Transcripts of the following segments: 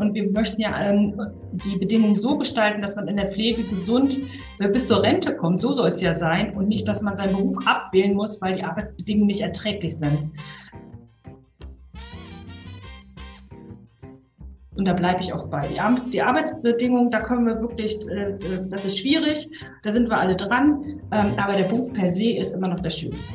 Und wir möchten ja ähm, die Bedingungen so gestalten, dass man in der Pflege gesund äh, bis zur Rente kommt. So soll es ja sein. Und nicht, dass man seinen Beruf abwählen muss, weil die Arbeitsbedingungen nicht erträglich sind. Und da bleibe ich auch bei. Die, Ar die, Arbeitsbedingungen, da können wir wirklich, äh, das ist schwierig, da sind wir alle dran, ähm, aber der Beruf per se ist immer noch der schönste.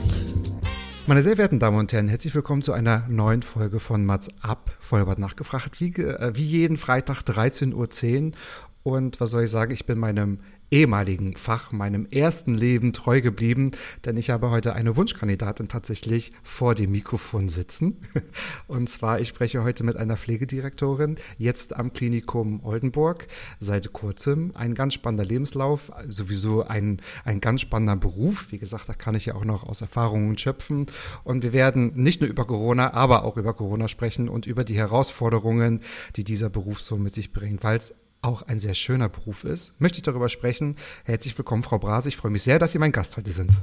Meine sehr verehrten Damen und Herren, herzlich willkommen zu einer neuen Folge von Mats ab. Vollbart nachgefragt, wie, äh, wie jeden Freitag 13.10 Uhr. Und was soll ich sagen, ich bin meinem ehemaligen Fach, meinem ersten Leben treu geblieben, denn ich habe heute eine Wunschkandidatin tatsächlich vor dem Mikrofon sitzen. Und zwar, ich spreche heute mit einer Pflegedirektorin, jetzt am Klinikum Oldenburg, seit kurzem. Ein ganz spannender Lebenslauf, sowieso ein, ein ganz spannender Beruf. Wie gesagt, da kann ich ja auch noch aus Erfahrungen schöpfen. Und wir werden nicht nur über Corona, aber auch über Corona sprechen und über die Herausforderungen, die dieser Beruf so mit sich bringt, weil es auch ein sehr schöner Beruf ist, möchte ich darüber sprechen. Herzlich willkommen, Frau Brase. Ich freue mich sehr, dass Sie mein Gast heute sind.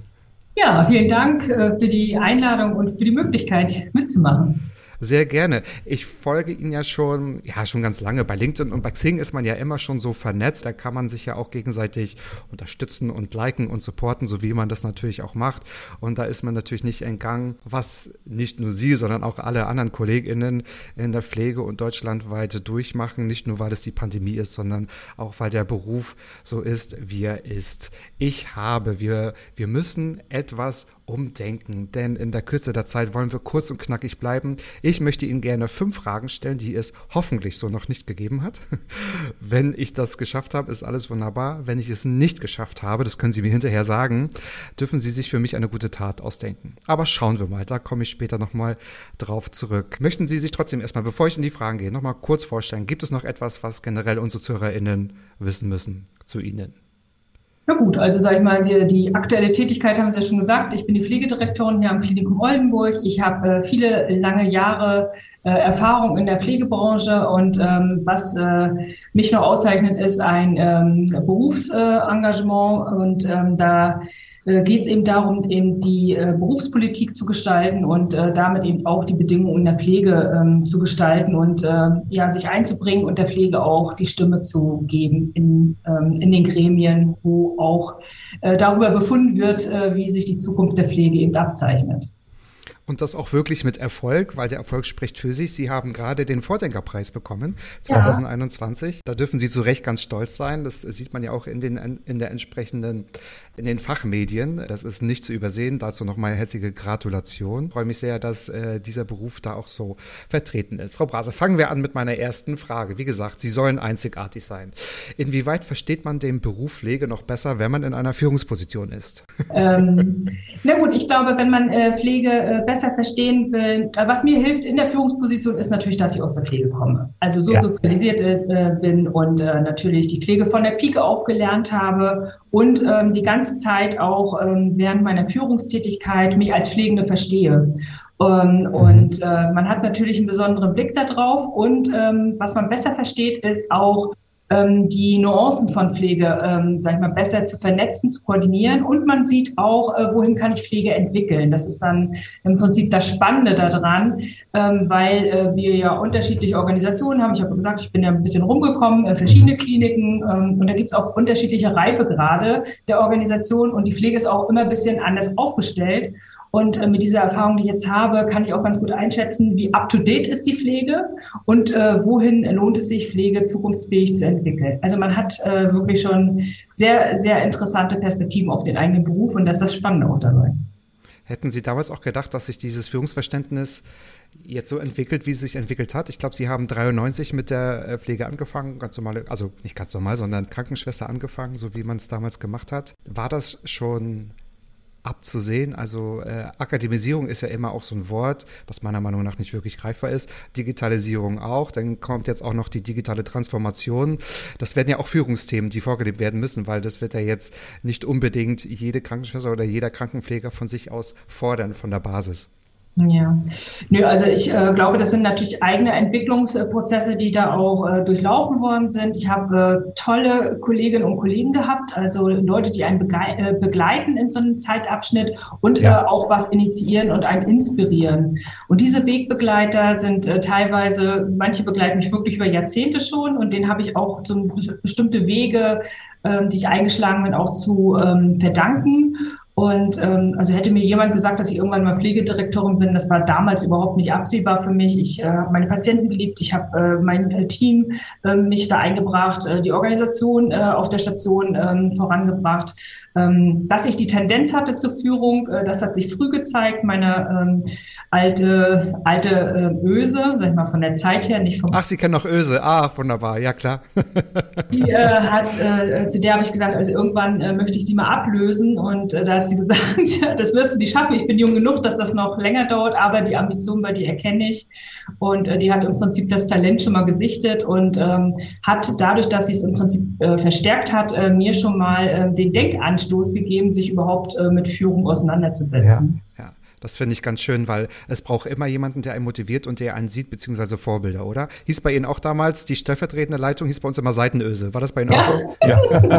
Ja, vielen Dank äh, für die Einladung und für die Möglichkeit mitzumachen. Sehr gerne. Ich folge Ihnen ja schon, ja, schon ganz lange. Bei LinkedIn und bei Xing ist man ja immer schon so vernetzt. Da kann man sich ja auch gegenseitig unterstützen und liken und supporten, so wie man das natürlich auch macht. Und da ist man natürlich nicht entgangen, was nicht nur Sie, sondern auch alle anderen KollegInnen in der Pflege und deutschlandweit durchmachen. Nicht nur, weil es die Pandemie ist, sondern auch, weil der Beruf so ist, wie er ist. Ich habe, wir, wir müssen etwas umdenken, denn in der Kürze der Zeit wollen wir kurz und knackig bleiben. Ich möchte Ihnen gerne fünf Fragen stellen, die es hoffentlich so noch nicht gegeben hat. Wenn ich das geschafft habe, ist alles wunderbar. Wenn ich es nicht geschafft habe, das können Sie mir hinterher sagen, dürfen Sie sich für mich eine gute Tat ausdenken. Aber schauen wir mal, da komme ich später nochmal drauf zurück. Möchten Sie sich trotzdem erstmal, bevor ich in die Fragen gehe, nochmal kurz vorstellen, gibt es noch etwas, was generell unsere ZuhörerInnen wissen müssen zu Ihnen? Na gut, also sage ich mal, die, die, aktuelle Tätigkeit haben Sie ja schon gesagt. Ich bin die Pflegedirektorin hier am Klinikum Oldenburg. Ich habe äh, viele lange Jahre äh, Erfahrung in der Pflegebranche und ähm, was äh, mich noch auszeichnet, ist ein ähm, Berufsengagement und ähm, da geht es eben darum, eben die äh, Berufspolitik zu gestalten und äh, damit eben auch die Bedingungen in der Pflege ähm, zu gestalten und äh, ja, sich einzubringen und der Pflege auch die Stimme zu geben in, ähm, in den Gremien, wo auch äh, darüber befunden wird, äh, wie sich die Zukunft der Pflege eben abzeichnet. Und das auch wirklich mit Erfolg, weil der Erfolg spricht für sich. Sie haben gerade den Vordenkerpreis bekommen, 2021. Ja. Da dürfen Sie zu Recht ganz stolz sein. Das sieht man ja auch in, den, in der entsprechenden, in den Fachmedien. Das ist nicht zu übersehen. Dazu nochmal herzliche Gratulation. Ich freue mich sehr, dass äh, dieser Beruf da auch so vertreten ist. Frau Brase, fangen wir an mit meiner ersten Frage. Wie gesagt, Sie sollen einzigartig sein. Inwieweit versteht man den Beruf Pflege noch besser, wenn man in einer Führungsposition ist? Ähm, na gut, ich glaube, wenn man äh, Pflege äh, besser besser verstehen will, was mir hilft in der Führungsposition ist natürlich, dass ich aus der Pflege komme. Also so ja. sozialisiert äh, bin und äh, natürlich die Pflege von der Pike aufgelernt habe und ähm, die ganze Zeit auch ähm, während meiner Führungstätigkeit mich als Pflegende verstehe. Ähm, mhm. und äh, man hat natürlich einen besonderen Blick darauf und ähm, was man besser versteht, ist auch ähm, die Nuancen von Pflege, ähm, sag ich mal, besser zu vernetzen, zu koordinieren. Und man sieht auch, äh, wohin kann ich Pflege entwickeln. Das ist dann im Prinzip das Spannende daran, ähm, weil äh, wir ja unterschiedliche Organisationen haben. Ich habe gesagt, ich bin ja ein bisschen rumgekommen, äh, verschiedene Kliniken ähm, und da gibt es auch unterschiedliche Reifegrade der Organisation und die Pflege ist auch immer ein bisschen anders aufgestellt. Und äh, mit dieser Erfahrung, die ich jetzt habe, kann ich auch ganz gut einschätzen, wie up-to-date ist die Pflege und äh, wohin lohnt es sich, Pflege zukunftsfähig zu entwickeln. Also man hat äh, wirklich schon sehr, sehr interessante Perspektiven auf den eigenen Beruf und das ist das Spannende auch dabei. Hätten Sie damals auch gedacht, dass sich dieses Führungsverständnis jetzt so entwickelt, wie es sich entwickelt hat? Ich glaube, Sie haben 93 mit der äh, Pflege angefangen, ganz normal, also nicht ganz normal, sondern Krankenschwester angefangen, so wie man es damals gemacht hat. War das schon abzusehen. Also äh, Akademisierung ist ja immer auch so ein Wort, was meiner Meinung nach nicht wirklich greifbar ist. Digitalisierung auch. Dann kommt jetzt auch noch die digitale Transformation. Das werden ja auch Führungsthemen, die vorgelebt werden müssen, weil das wird ja jetzt nicht unbedingt jede Krankenschwester oder jeder Krankenpfleger von sich aus fordern von der Basis. Ja, Nö, also ich äh, glaube, das sind natürlich eigene Entwicklungsprozesse, die da auch äh, durchlaufen worden sind. Ich habe äh, tolle Kolleginnen und Kollegen gehabt, also Leute, die einen äh, begleiten in so einem Zeitabschnitt und ja. Äh, auch was initiieren und einen inspirieren. Und diese Wegbegleiter sind äh, teilweise, manche begleiten mich wirklich über Jahrzehnte schon und denen habe ich auch so bestimmte Wege, ähm, die ich eingeschlagen bin, auch zu ähm, verdanken. Und ähm, also hätte mir jemand gesagt, dass ich irgendwann mal Pflegedirektorin bin, das war damals überhaupt nicht absehbar für mich. Ich äh, habe meine Patienten geliebt, ich habe äh, mein äh, Team äh, mich da eingebracht, äh, die Organisation äh, auf der Station äh, vorangebracht. Ähm, dass ich die Tendenz hatte zur Führung, äh, das hat sich früh gezeigt. Meine ähm, alte alte äh, Öse, sag ich mal von der Zeit her, nicht vom. Ach, Sie kennen noch Öse. Ah, wunderbar, ja klar. die äh, hat, äh, zu der habe ich gesagt, also irgendwann äh, möchte ich sie mal ablösen und äh, da hat sie gesagt, das wirst du nicht schaffen. Ich bin jung genug, dass das noch länger dauert, aber die Ambition bei dir erkenne ich. Und die hat im Prinzip das Talent schon mal gesichtet und ähm, hat dadurch, dass sie es im Prinzip verstärkt hat, mir schon mal äh, den Denkanstoß gegeben, sich überhaupt äh, mit Führung auseinanderzusetzen. Ja, ja. Das finde ich ganz schön, weil es braucht immer jemanden, der einen motiviert und der einen sieht, beziehungsweise Vorbilder, oder? Hieß bei Ihnen auch damals die stellvertretende Leitung, hieß bei uns immer Seitenöse. War das bei Ihnen ja. auch so? Ja.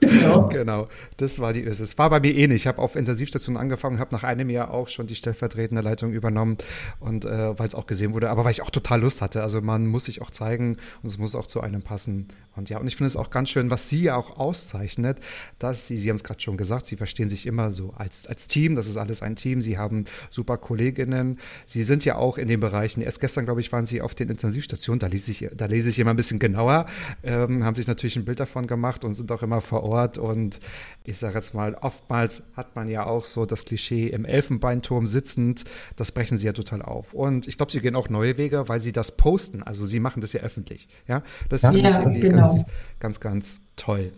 genau. genau, das war die Öse. Es war bei mir ähnlich. Ich habe auf Intensivstationen angefangen und habe nach einem Jahr auch schon die stellvertretende Leitung übernommen und äh, weil es auch gesehen wurde, aber weil ich auch total Lust hatte. Also man muss sich auch zeigen und es muss auch zu einem passen. Und ja, und ich finde es auch ganz schön, was Sie ja auch auszeichnet, dass Sie, Sie haben es gerade schon gesagt, Sie verstehen sich immer so als, als Team, das ist alles ein Team, Sie haben super Kolleginnen, Sie sind ja auch in den Bereichen, erst gestern, glaube ich, waren Sie auf den Intensivstationen, da lese ich, da lese ich immer ein bisschen genauer, ähm, haben sich natürlich ein Bild davon gemacht und sind auch immer vor Ort. Und ich sage jetzt mal, oftmals hat man ja auch so das Klischee im Elfenbeinturm sitzend, das brechen Sie ja total auf. Und ich glaube, Sie gehen auch neue Wege, weil Sie das posten, also Sie machen das ja öffentlich, ja, das ja, finde ich irgendwie genau. ganz, ganz, ganz toll.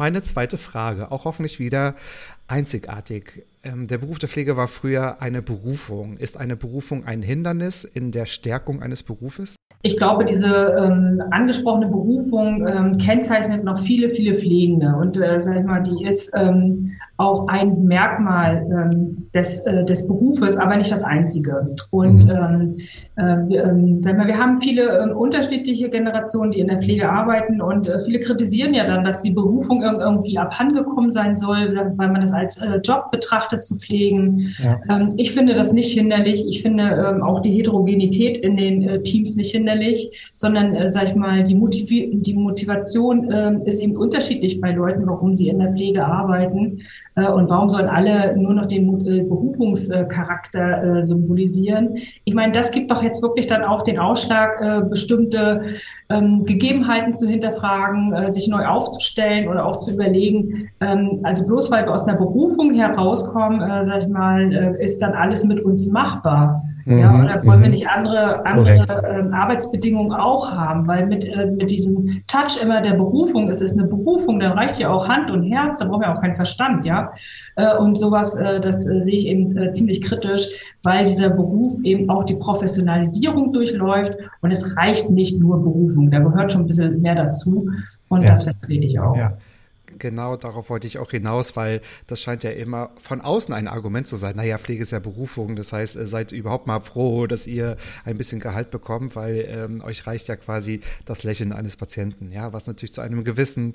Meine zweite Frage, auch hoffentlich wieder einzigartig. Ähm, der Beruf der Pflege war früher eine Berufung. Ist eine Berufung ein Hindernis in der Stärkung eines Berufes? Ich glaube, diese ähm, angesprochene Berufung ähm, kennzeichnet noch viele, viele Pflegende. Und äh, sag ich mal, die ist ähm, auch ein Merkmal ähm, des, äh, des Berufes, aber nicht das einzige. Und mhm. ähm, äh, wir, ähm, sag mal, wir haben viele ähm, unterschiedliche Generationen, die in der Pflege arbeiten und äh, viele kritisieren ja dann, dass die Berufung irgendwie abhandengekommen sein soll, weil man das als äh, Job betrachtet zu pflegen. Ja. Ähm, ich finde das nicht hinderlich. Ich finde ähm, auch die Heterogenität in den äh, Teams nicht hinderlich, sondern, äh, sag ich mal, die, Motiv die Motivation äh, ist eben unterschiedlich bei Leuten, warum sie in der Pflege arbeiten. Äh, und warum sollen alle nur noch den äh, Berufungscharakter äh, symbolisieren? Ich meine, das gibt doch jetzt wirklich dann auch den Ausschlag, bestimmte ähm, Gegebenheiten zu hinterfragen, sich neu aufzustellen oder auch zu überlegen. Ähm, also bloß weil wir aus einer Berufung herauskommen, sag ich mal, ist dann alles mit uns machbar. Ja, mhm, oder wollen wir mhm. nicht andere, andere äh, Arbeitsbedingungen auch haben? Weil mit, äh, mit diesem Touch immer der Berufung, es ist eine Berufung, dann reicht ja auch Hand und Herz, da brauchen wir auch keinen Verstand, ja. Äh, und sowas, äh, das äh, sehe ich eben ziemlich kritisch, weil dieser Beruf eben auch die Professionalisierung durchläuft und es reicht nicht nur Berufung, da gehört schon ein bisschen mehr dazu und ja. das vertrete ich auch. Ja genau darauf wollte ich auch hinaus, weil das scheint ja immer von außen ein Argument zu sein. Naja, Pflege ist ja Berufung. Das heißt, seid überhaupt mal froh, dass ihr ein bisschen Gehalt bekommt, weil ähm, euch reicht ja quasi das Lächeln eines Patienten. Ja, was natürlich zu einem gewissen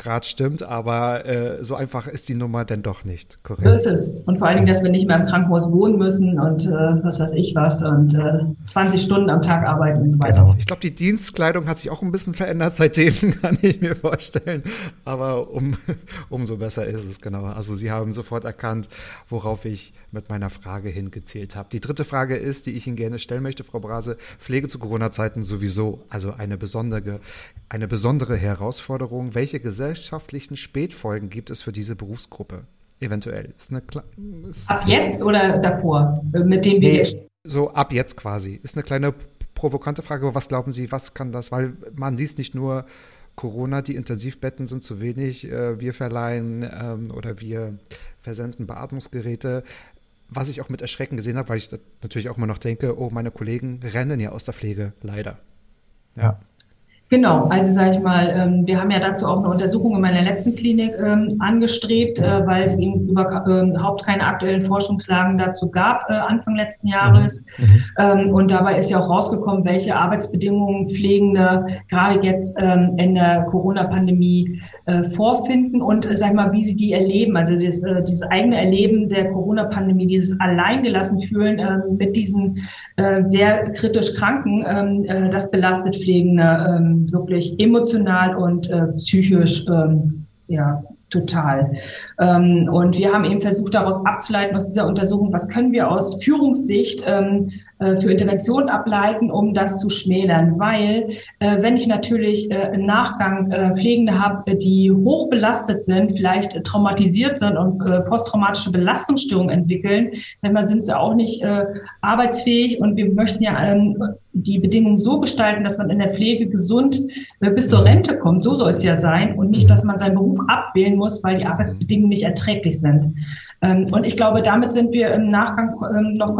Grad stimmt, aber äh, so einfach ist die Nummer denn doch nicht. Korrekt. So ist es. Und vor allen Dingen, dass wir nicht mehr im Krankenhaus wohnen müssen und äh, was weiß ich was und äh, 20 Stunden am Tag arbeiten und so weiter. Genau. Ich glaube, die Dienstkleidung hat sich auch ein bisschen verändert seitdem, kann ich mir vorstellen. Aber um, umso besser ist es, genau. Also Sie haben sofort erkannt, worauf ich mit meiner Frage hingezählt habe. Die dritte Frage ist, die ich Ihnen gerne stellen möchte, Frau Brase. Pflege zu Corona-Zeiten sowieso, also eine besondere, eine besondere Herausforderung. Welche gesellschaftlichen Spätfolgen gibt es für diese Berufsgruppe? Eventuell. Ist eine, ist ab jetzt oder davor, mit dem wir jetzt? So ab jetzt quasi. Ist eine kleine provokante Frage, aber was glauben Sie, was kann das? Weil man liest nicht nur Corona, die Intensivbetten sind zu wenig, äh, wir verleihen ähm, oder wir versenden Beatmungsgeräte was ich auch mit Erschrecken gesehen habe, weil ich natürlich auch immer noch denke, oh, meine Kollegen rennen ja aus der Pflege, leider. Ja. Genau, also sage ich mal, ähm, wir haben ja dazu auch eine Untersuchung in meiner letzten Klinik ähm, angestrebt, äh, weil es eben überhaupt keine aktuellen Forschungslagen dazu gab äh, Anfang letzten Jahres. Mhm. mhm. Ähm, und dabei ist ja auch rausgekommen, welche Arbeitsbedingungen Pflegende gerade jetzt ähm, in der Corona-Pandemie äh, vorfinden und äh, sag mal, wie sie die erleben. Also das, äh, dieses eigene Erleben der Corona-Pandemie, dieses alleingelassen fühlen äh, mit diesen äh, sehr kritisch Kranken, ähm, äh, das belastet Pflegende ähm, wirklich emotional und äh, psychisch ähm, ja, total. Ähm, und wir haben eben versucht, daraus abzuleiten, aus dieser Untersuchung, was können wir aus Führungssicht ähm, äh, für Interventionen ableiten, um das zu schmälern. Weil äh, wenn ich natürlich äh, im Nachgang äh, Pflegende habe, die hoch belastet sind, vielleicht äh, traumatisiert sind und äh, posttraumatische Belastungsstörungen entwickeln, dann sind sie auch nicht äh, arbeitsfähig und wir möchten ja ähm, die Bedingungen so gestalten, dass man in der Pflege gesund äh, bis zur Rente kommt. So soll es ja sein und nicht, dass man seinen Beruf abwählen muss, weil die Arbeitsbedingungen nicht erträglich sind. Ähm, und ich glaube, damit sind wir im Nachgang ähm, noch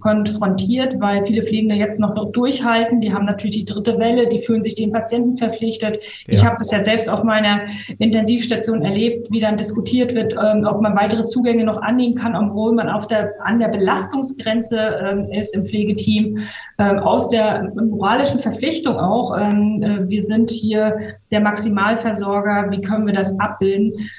konfrontiert, weil viele Pflegende jetzt noch durchhalten. Die haben natürlich die dritte Welle, die fühlen sich den Patienten verpflichtet. Ja. Ich habe das ja selbst auf meiner Intensivstation erlebt, wie dann diskutiert wird, ähm, ob man weitere Zugänge noch annehmen kann, obwohl man auf der, an der Belastungsgrenze ist im Pflegeteam. Aus der moralischen Verpflichtung auch. Äh, wir sind hier der Maximalversorger. Wie können wir das abbilden?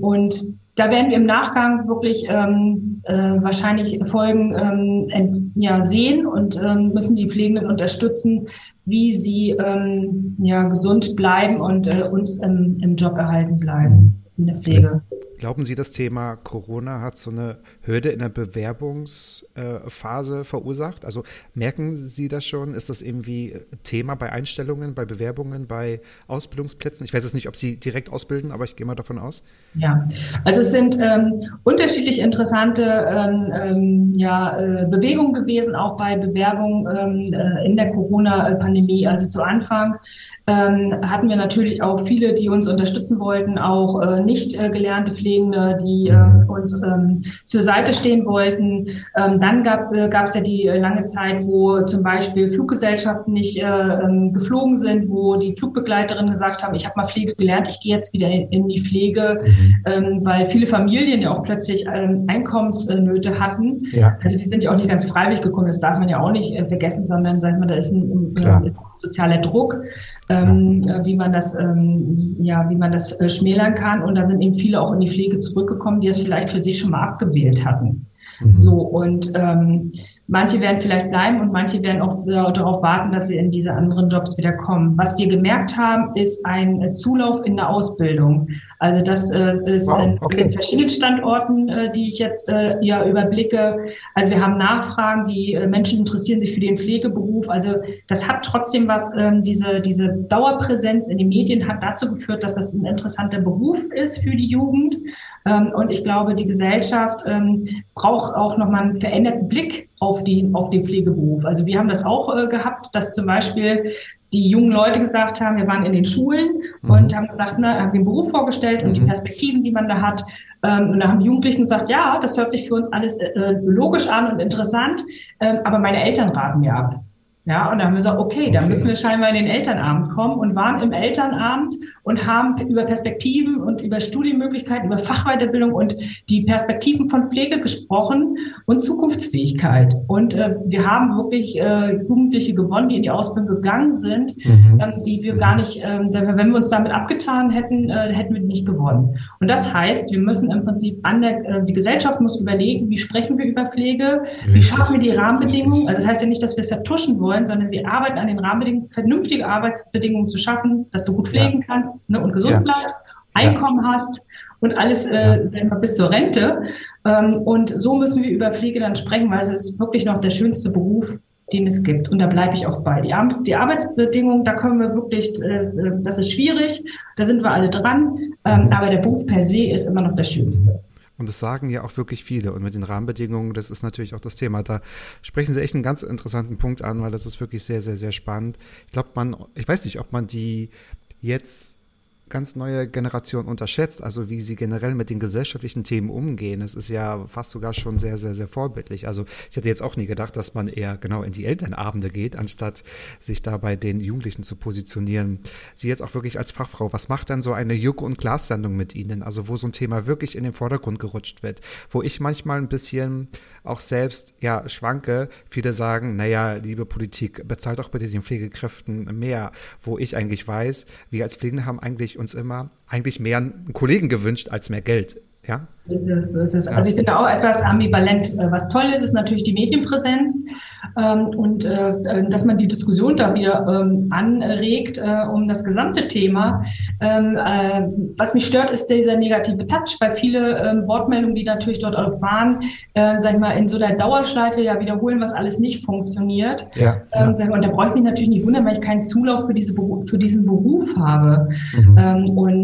Und da werden wir im Nachgang wirklich ähm, äh, wahrscheinlich Folgen ähm, ja, sehen und ähm, müssen die Pflegenden unterstützen, wie sie ähm, ja, gesund bleiben und äh, uns im, im Job erhalten bleiben in der Pflege. Glauben Sie, das Thema Corona hat so eine Hürde in der Bewerbungsphase verursacht? Also merken Sie das schon? Ist das irgendwie Thema bei Einstellungen, bei Bewerbungen, bei Ausbildungsplätzen? Ich weiß jetzt nicht, ob Sie direkt ausbilden, aber ich gehe mal davon aus. Ja, also es sind ähm, unterschiedlich interessante ähm, ähm ja, äh, Bewegungen gewesen, auch bei Bewerbungen ähm, äh, in der Corona-Pandemie. Also zu Anfang ähm, hatten wir natürlich auch viele, die uns unterstützen wollten, auch äh, nicht äh, gelernte Die äh, mhm. uns ähm, zur Seite stehen wollten. Ähm, dann gab äh, es ja die äh, lange Zeit, wo zum Beispiel Fluggesellschaften nicht äh, ähm, geflogen sind, wo die Flugbegleiterinnen gesagt haben, ich habe mal Pflege gelernt, ich gehe jetzt wieder in, die Pflege, mhm. ähm, weil viele Familien ja auch plötzlich ähm, Einkommensnöte hatten. Ja. Also die sind ja auch nicht ganz freiwillig gekommen, das darf man ja auch nicht äh, vergessen, sondern sag mal, da ist ein, ein, ist sozialer Druck, ähm, ja. wie man das, ähm, ja, wie man das äh, schmälern kann. Und da sind eben viele auch in die Pflege zurückgekommen, die es vielleicht für sich schon mal abgewählt hatten. Mhm. So und ähm, Manche werden vielleicht bleiben und manche werden auch darauf warten, dass sie in diese anderen Jobs wieder kommen. Was wir gemerkt haben, ist ein äh, Zulauf in der Ausbildung. Also das äh, ist wow, okay. in verschiedenen Standorten, äh, die ich jetzt äh, ja überblicke. Also wir haben Nachfragen, die äh, Menschen interessieren sich für den Pflegeberuf. Also das hat trotzdem was, ähm, diese, diese Dauerpräsenz in den Medien hat dazu geführt, dass das ein interessanter Beruf ist für die Jugend. Ähm, und ich glaube, die Gesellschaft ähm, braucht auch nochmal einen veränderten Blick auf, die, auf den Pflegeberuf. Also wir haben das auch äh, gehabt, dass zum Beispiel die jungen Leute gesagt haben, wir waren in den Schulen mhm. und haben gesagt, ne, haben den Beruf vorgestellt und die mhm. Perspektiven, die man da hat. Ähm, und da haben die Jugendlichen gesagt, ja, das hört sich für uns alles äh, logisch an und interessant, äh, aber meine Eltern raten mir ab. Ja, und dann haben wir gesagt, okay, dann müssen wir scheinbar in den Elternabend kommen und waren im Elternabend und haben über Perspektiven und über Studienmöglichkeiten, über Fachweiterbildung und die Perspektiven von Pflege gesprochen und Zukunftsfähigkeit. Und äh, wir haben wirklich äh, Jugendliche gewonnen, die in die Ausbildung gegangen sind, mhm. ähm, die wir gar nicht, äh, wenn wir uns damit abgetan hätten, äh, hätten wir nicht gewonnen. Und das heißt, wir müssen im Prinzip an der, äh, die Gesellschaft muss überlegen, wie sprechen wir über Pflege, Richtig. wie schaffen wir die Rahmenbedingungen. Richtig. Also das heißt ja nicht, dass wir es vertuschen wollen, wollen, sondern wir arbeiten an den Rahmenbedingungen, vernünftige Arbeitsbedingungen zu schaffen, dass du gut pflegen ja. kannst ne, und gesund ja. bleibst, Einkommen ja. hast und alles äh, selber bis zur Rente. Ähm, und so müssen wir über Pflege dann sprechen, weil es ist wirklich noch der schönste Beruf, den es gibt. Und da bleibe ich auch bei. Die, Ar die Arbeitsbedingungen, da können wir wirklich, äh, das ist schwierig, da sind wir alle dran, ähm, mhm. aber der Beruf per se ist immer noch der schönste. Und das sagen ja auch wirklich viele. Und mit den Rahmenbedingungen, das ist natürlich auch das Thema. Da sprechen Sie echt einen ganz interessanten Punkt an, weil das ist wirklich sehr, sehr, sehr spannend. Ich glaube, man, ich weiß nicht, ob man die jetzt ganz neue Generation unterschätzt, also wie sie generell mit den gesellschaftlichen Themen umgehen. Es ist ja fast sogar schon sehr, sehr, sehr vorbildlich. Also ich hätte jetzt auch nie gedacht, dass man eher genau in die Elternabende geht, anstatt sich da bei den Jugendlichen zu positionieren. Sie jetzt auch wirklich als Fachfrau, was macht dann so eine Juck- und Glas-Sendung mit Ihnen? Also wo so ein Thema wirklich in den Vordergrund gerutscht wird, wo ich manchmal ein bisschen auch selbst ja schwanke. Viele sagen, naja, liebe Politik, bezahlt doch bitte den Pflegekräften mehr, wo ich eigentlich weiß, wir als Pflegende haben eigentlich uns immer eigentlich mehr Kollegen gewünscht als mehr Geld. Ja? So ist es, so ist es. Also ich finde auch etwas ambivalent. Äh, was toll ist, ist natürlich die Medienpräsenz ähm, und äh, äh, dass man die Diskussion da wieder ähm, anregt äh, um das gesamte Thema. Ähm, äh, was mich stört, ist dieser negative Touch, weil viele ähm, Wortmeldungen, die natürlich dort auch waren, äh, sag ich mal, in so einer Dauerschleife ja wiederholen, was alles nicht funktioniert. Ja, ähm, ja. Und da brauche ich mich natürlich nicht wundern, weil ich keinen Zulauf für, diese für diesen Beruf habe. Mhm. Ähm, und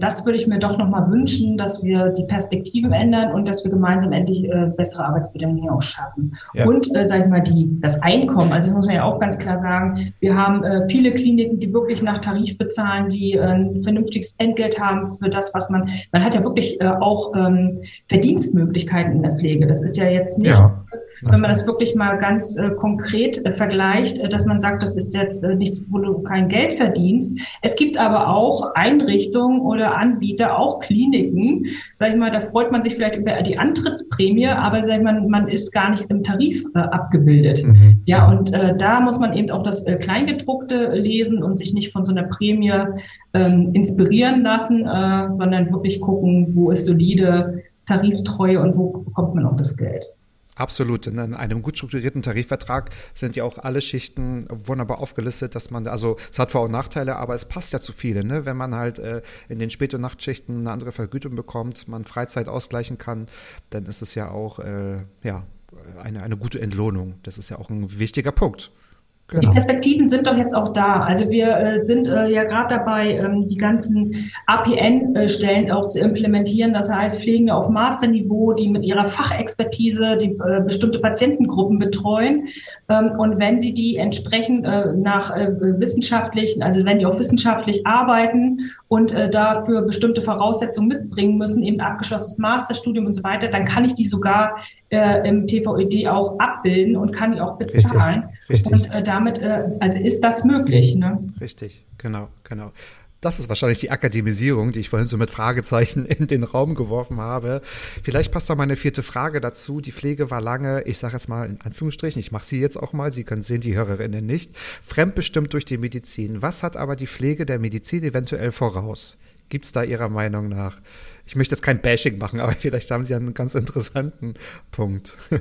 das würde ich mir doch nochmal wünschen, dass wir die Perspektiven ändern und dass wir gemeinsam endlich äh, bessere Arbeitsbedingungen hier auch schaffen. Ja. Und, äh, sag ich mal, die, das Einkommen, also das muss man ja auch ganz klar sagen, wir haben äh, viele Kliniken, die wirklich nach Tarif bezahlen, die äh, ein vernünftiges Entgelt haben für das, was man, man hat ja wirklich äh, auch ähm, Verdienstmöglichkeiten in der Pflege. Das ist ja jetzt nicht ja wenn man das wirklich mal ganz äh, konkret äh, vergleicht, äh, dass man sagt, das ist jetzt äh, nichts, wo du kein Geld verdienst. Es gibt aber auch Einrichtungen oder Anbieter, auch Kliniken, sag ich mal, da freut man sich vielleicht über die Antrittsprämie, aber sag ich mal, man ist gar nicht im Tarif äh, abgebildet. Mhm. Ja, und äh, da muss man eben auch das Kleingedruckte lesen und sich nicht von so einer Prämie ähm, inspirieren lassen, sondern wirklich gucken, wo ist solide Tariftreue und wo bekommt man auch das Geld. Absolut. In einem gut strukturierten Tarifvertrag sind ja auch alle Schichten wunderbar aufgelistet, dass man, also es hat Vor- und Nachteile, aber es passt ja zu viele, ne? Wenn man halt äh, in den Spät- und Nachtschichten eine andere Vergütung bekommt, man Freizeit ausgleichen kann, dann ist es ja auch äh, ja, eine, eine gute Entlohnung. Das ist ja auch ein wichtiger Punkt. Genau. Die Perspektiven sind doch jetzt auch da. Also wir äh, sind äh, ja gerade dabei, ähm, die ganzen APN-Stellen auch zu implementieren. Das heißt, Pflegende auf Masterniveau, die mit ihrer Fachexpertise die äh, bestimmte Patientengruppen betreuen. Ähm, und wenn sie die entsprechend äh, nach äh, wissenschaftlichen, also wenn die auch wissenschaftlich arbeiten und äh, dafür bestimmte Voraussetzungen mitbringen müssen, eben abgeschlossenes Masterstudium und so weiter, dann kann ich die sogar im TVED auch abbilden und kann die auch bezahlen. Richtig, richtig. Und da damit, äh, also ist das möglich. Ne? Richtig, genau, genau. Das ist wahrscheinlich die Akademisierung, die ich vorhin so mit Fragezeichen in den Raum geworfen habe. Vielleicht passt da meine vierte Frage dazu. Die Pflege war lange, ich sage jetzt mal in Anführungsstrichen, ich mache sie jetzt auch mal, Sie können sehen, die Hörerinnen nicht, fremdbestimmt durch die Medizin. Was hat aber die Pflege der Medizin eventuell voraus? Gibt es da Ihrer Meinung nach? Ich möchte jetzt kein Bashing machen, aber vielleicht haben Sie einen ganz interessanten Punkt.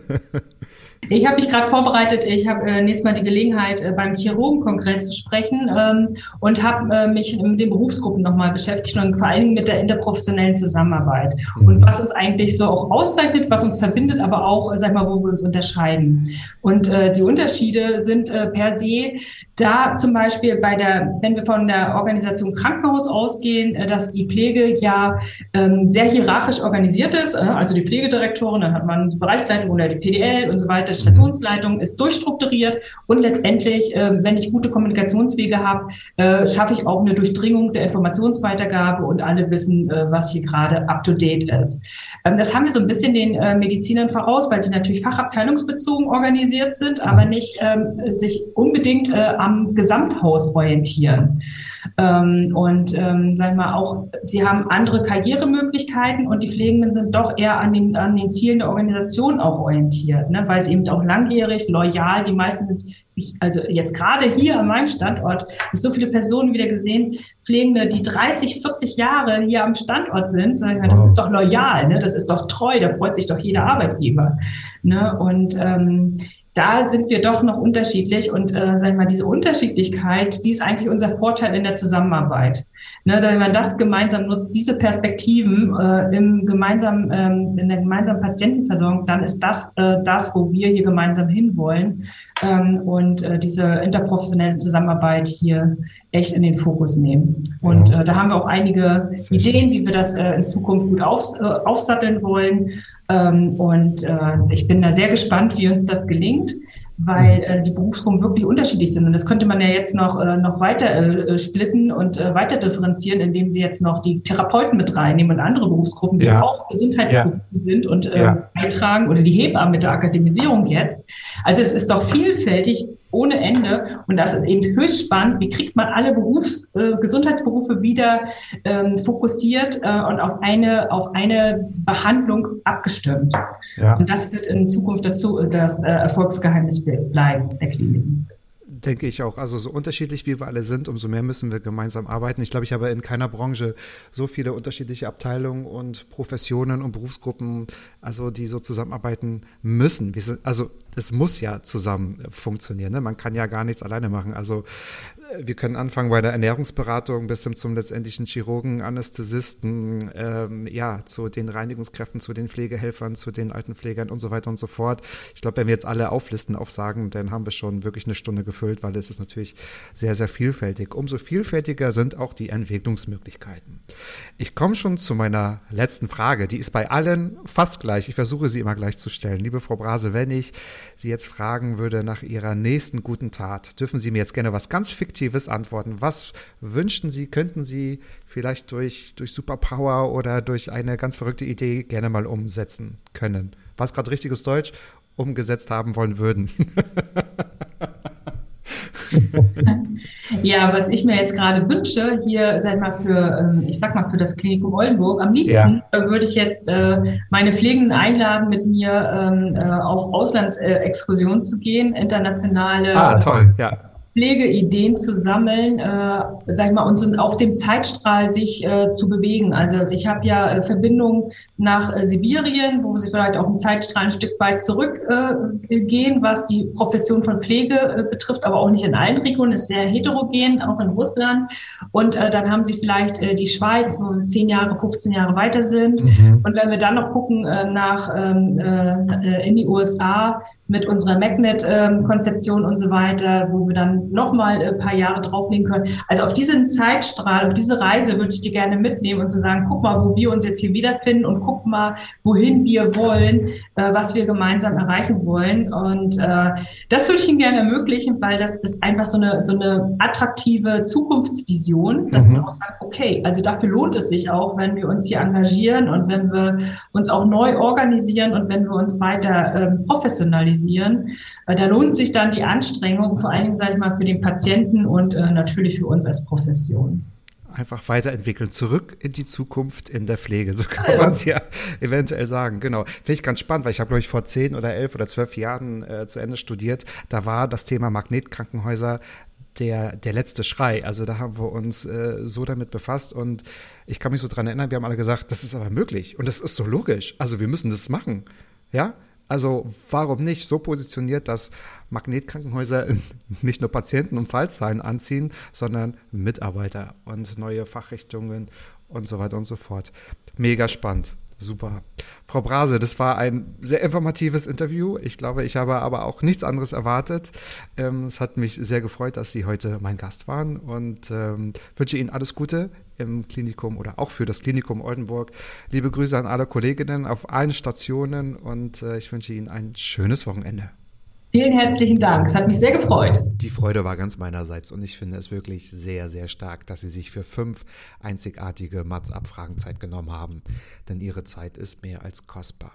Ich habe mich gerade vorbereitet. Ich habe äh, nächstes Mal die Gelegenheit, äh, beim Chirurgenkongress zu sprechen ähm, und habe äh, mich mit den Berufsgruppen nochmal beschäftigt und vor allen Dingen mit der interprofessionellen Zusammenarbeit. Mhm. Und was uns eigentlich so auch auszeichnet, was uns verbindet, aber auch, äh, sag mal, wo wir uns unterscheiden. Und äh, die Unterschiede sind äh, per se da zum Beispiel bei der, wenn wir von der Organisation Krankenhaus ausgehen, dass die Pflege ja ähm, ähm, sehr hierarchisch organisiert ist. Äh, also die Pflegedirektorin, dann hat man die Bereichsleitung oder die PDL und so weiter. Die Stationsleitung ist durchstrukturiert und letztendlich, äh, wenn ich gute Kommunikationswege habe, äh, schaffe ich auch eine Durchdringung der Informationsweitergabe und alle wissen, äh, was hier gerade up to date ist. Ähm, das haben wir so ein bisschen den Medizinern voraus, weil die natürlich fachabteilungsbezogen organisiert sind, aber nicht ähm, sich unbedingt am Gesamthaus orientieren. Ähm, und ähm, sagen wir auch, sie haben andere Karrieremöglichkeiten und die Pflegenden sind doch eher an den, an den Zielen der Organisation auch orientiert, ne? weil sie eben auch langjährig, loyal, die meisten sind, also jetzt gerade hier an meinem Standort, so viele Personen wieder gesehen, Pflegende, die 30, 40 Jahre hier am Standort sind, sagen, das ist doch loyal, ne? das ist doch treu, da freut sich doch jeder Arbeitgeber. Ne? Und ähm, da sind wir doch noch unterschiedlich und äh, sag ich mal, diese Unterschiedlichkeit, die ist eigentlich unser Vorteil in der Zusammenarbeit. Ne, wenn man das gemeinsam nutzt, diese Perspektiven äh, im gemeinsamen, ähm, in der gemeinsamen Patientenversorgung, dann ist das äh, das, wo wir hier gemeinsam hinwollen ähm, und äh, diese interprofessionelle Zusammenarbeit hier echt in den Fokus nehmen. Und ja. äh, da haben wir auch einige Ideen, wie wir das äh, in Zukunft gut auf, äh, aufsatteln wollen. Ähm, und ich bin da sehr gespannt, wie uns das gelingt, weil äh, die Berufsgruppen wirklich unterschiedlich sind. Und das könnte man ja jetzt noch, äh, noch weiter äh, splitten und äh, weiter differenzieren, indem sie jetzt noch die Therapeuten mit reinnehmen und andere Berufsgruppen, die ja. auch Gesundheitsgruppen ja. sind und äh, ja. beitragen oder die Hebammen mit der Akademisierung jetzt. Also es ist doch vielfältig ohne Ende. Und das ist eben höchst spannend. Wie kriegt man alle Berufs-, äh, Gesundheitsberufe wieder ähm, fokussiert äh, und auf eine, auf eine Behandlung abgestimmt? Ja. Und das wird in Zukunft das, das äh, Erfolgsgeheimnis bleiben der Kliniken. Denke ich auch. Also so unterschiedlich wie wir alle sind, umso mehr müssen wir gemeinsam arbeiten. Ich glaube, ich habe in keiner Branche so viele unterschiedliche Abteilungen und Professionen und Berufsgruppen, also die so zusammenarbeiten müssen. Sind, also es muss ja zusammen funktionieren. Ne? Man kann ja gar nichts alleine machen. Also wir können anfangen bei der Ernährungsberatung bis hin zum letztendlichen Chirurgen, Anästhesisten, ähm, ja, zu den Reinigungskräften, zu den Pflegehelfern, zu den Altenpflegern und so weiter und so fort. Ich glaube, wenn wir jetzt alle auflisten, aufsagen, dann haben wir schon wirklich eine Stunde gefüllt, weil es ist natürlich sehr, sehr vielfältig. Umso vielfältiger sind auch die Entwicklungsmöglichkeiten. Ich komme schon zu meiner letzten Frage. Die ist bei allen fast gleich. Ich versuche sie immer gleich zu stellen. Liebe Frau Brase, wenn ich Sie jetzt fragen würde nach Ihrer nächsten guten Tat, dürfen Sie mir jetzt gerne was ganz fiktiv Positives antworten. Was wünschten Sie, könnten Sie vielleicht durch, durch Superpower oder durch eine ganz verrückte Idee gerne mal umsetzen können? Was gerade richtiges Deutsch umgesetzt haben wollen würden. ja, was ich mir jetzt gerade wünsche, hier, sag mal, für, ähm, ich sag mal, für das Klinikum Oldenburg, am liebsten ja. würde ich jetzt äh, meine Pflegenden einladen, mit mir ähm, äh, auf Auslandsexkursionen zu gehen, internationale. Ah, toll, ja Pflegeideen zu sammeln, äh, sag ich mal, und auf dem Zeitstrahl sich äh, zu bewegen. Also ich habe ja äh, Verbindungen nach äh, Sibirien, wo sie vielleicht auf dem Zeitstrahl ein Stück weit zurückgehen, äh, was die Profession von Pflege äh, betrifft, aber auch nicht in allen Regionen, ist sehr heterogen, auch in Russland. Und äh, dann haben sie vielleicht äh, die Schweiz, wo wir 10 Jahre, 15 Jahre weiter sind. Mhm. Und wenn wir dann noch gucken äh, nach ähm, äh, in die USA, mit unserer Magnet-Konzeption und so weiter, wo wir dann nochmal ein paar Jahre drauflegen können. Also auf diesen Zeitstrahl, auf diese Reise würde ich dir gerne mitnehmen und zu sagen, guck mal, wo wir uns jetzt hier wiederfinden und guck mal, wohin wir wollen, äh, was wir gemeinsam erreichen wollen. Und äh, das würde ich Ihnen gerne ermöglichen, weil das ist einfach so eine, so eine attraktive Zukunftsvision, dass mhm. man auch sagt, okay, also dafür lohnt es sich auch, wenn wir uns hier engagieren und wenn wir uns auch neu organisieren und wenn wir uns weiter ähm, professionalisieren organisieren. Da lohnt sich dann die Anstrengung, vor allen Dingen, sage ich mal, für den Patienten und äh, natürlich für uns als Profession einfach weiterentwickeln, zurück in die Zukunft in der Pflege. So kann man es ja eventuell sagen. Genau. Finde ich ganz spannend, weil ich habe, glaube ich, vor zehn oder elf oder zwölf Jahren äh, zu Ende studiert. Da war das Thema Magnetkrankenhäuser der, der letzte Schrei. Also da haben wir uns äh, so damit befasst und ich kann mich so dran erinnern, wir haben alle gesagt, das ist aber möglich und das ist so logisch. Also wir müssen das machen. Ja, also warum nicht so positioniert, dass Magnetkrankenhäuser nicht nur Patienten und Fallzahlen anziehen, sondern Mitarbeiter und neue Fachrichtungen und so weiter und so fort. Mega spannend. Super. Frau Brase, das war ein sehr informatives Interview. Ich glaube, ich habe aber auch nichts anderes erwartet. Ähm, es hat mich sehr gefreut, dass Sie heute mein Gast waren und ähm, wünsche Ihnen alles Gute im Klinikum oder auch für das Klinikum Oldenburg. Liebe Grüße an alle Kolleginnen auf allen Stationen und äh, ich wünsche Ihnen ein schönes Wochenende. Vielen herzlichen Dank. Es hat mich sehr gefreut. Die Freude war ganz meinerseits und ich finde es wirklich sehr, sehr stark, dass Sie sich für fünf einzigartige Mats-Abfragen Zeit genommen haben, denn Ihre Zeit ist mehr als kostbar.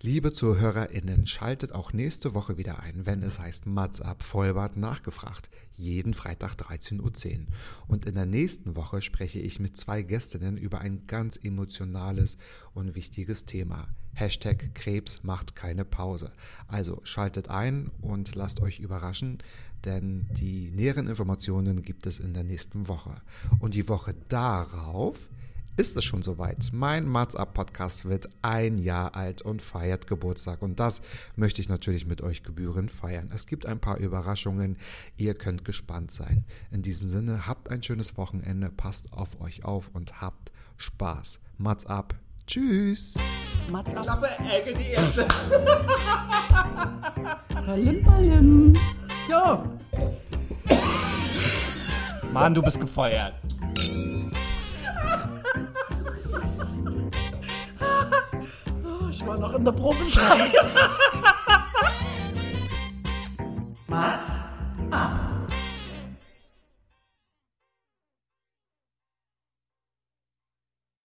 Liebe ZuhörerInnen, schaltet auch nächste Woche wieder ein, wenn es heißt Mats ab Vollbart nachgefragt. Jeden Freitag 13.10 Uhr. Und in der nächsten Woche spreche ich mit zwei Gästinnen über ein ganz emotionales und wichtiges Thema. Hashtag Krebs macht keine Pause. Also schaltet ein und lasst euch überraschen, denn die näheren Informationen gibt es in der nächsten Woche. Und die Woche darauf ist es schon soweit. Mein Mats Up Podcast wird ein Jahr alt und feiert Geburtstag. Und das möchte ich natürlich mit euch gebührend feiern. Es gibt ein paar Überraschungen. Ihr könnt gespannt sein. In diesem Sinne, habt ein schönes Wochenende, passt auf euch auf und habt Spaß. Mats Up. Tschüss. Mats Up. Klappe, Ecke, die erste. Ballim, ballim. Jo. Mann, du bist gefeuert. War noch in der Probezeit. Mats ab.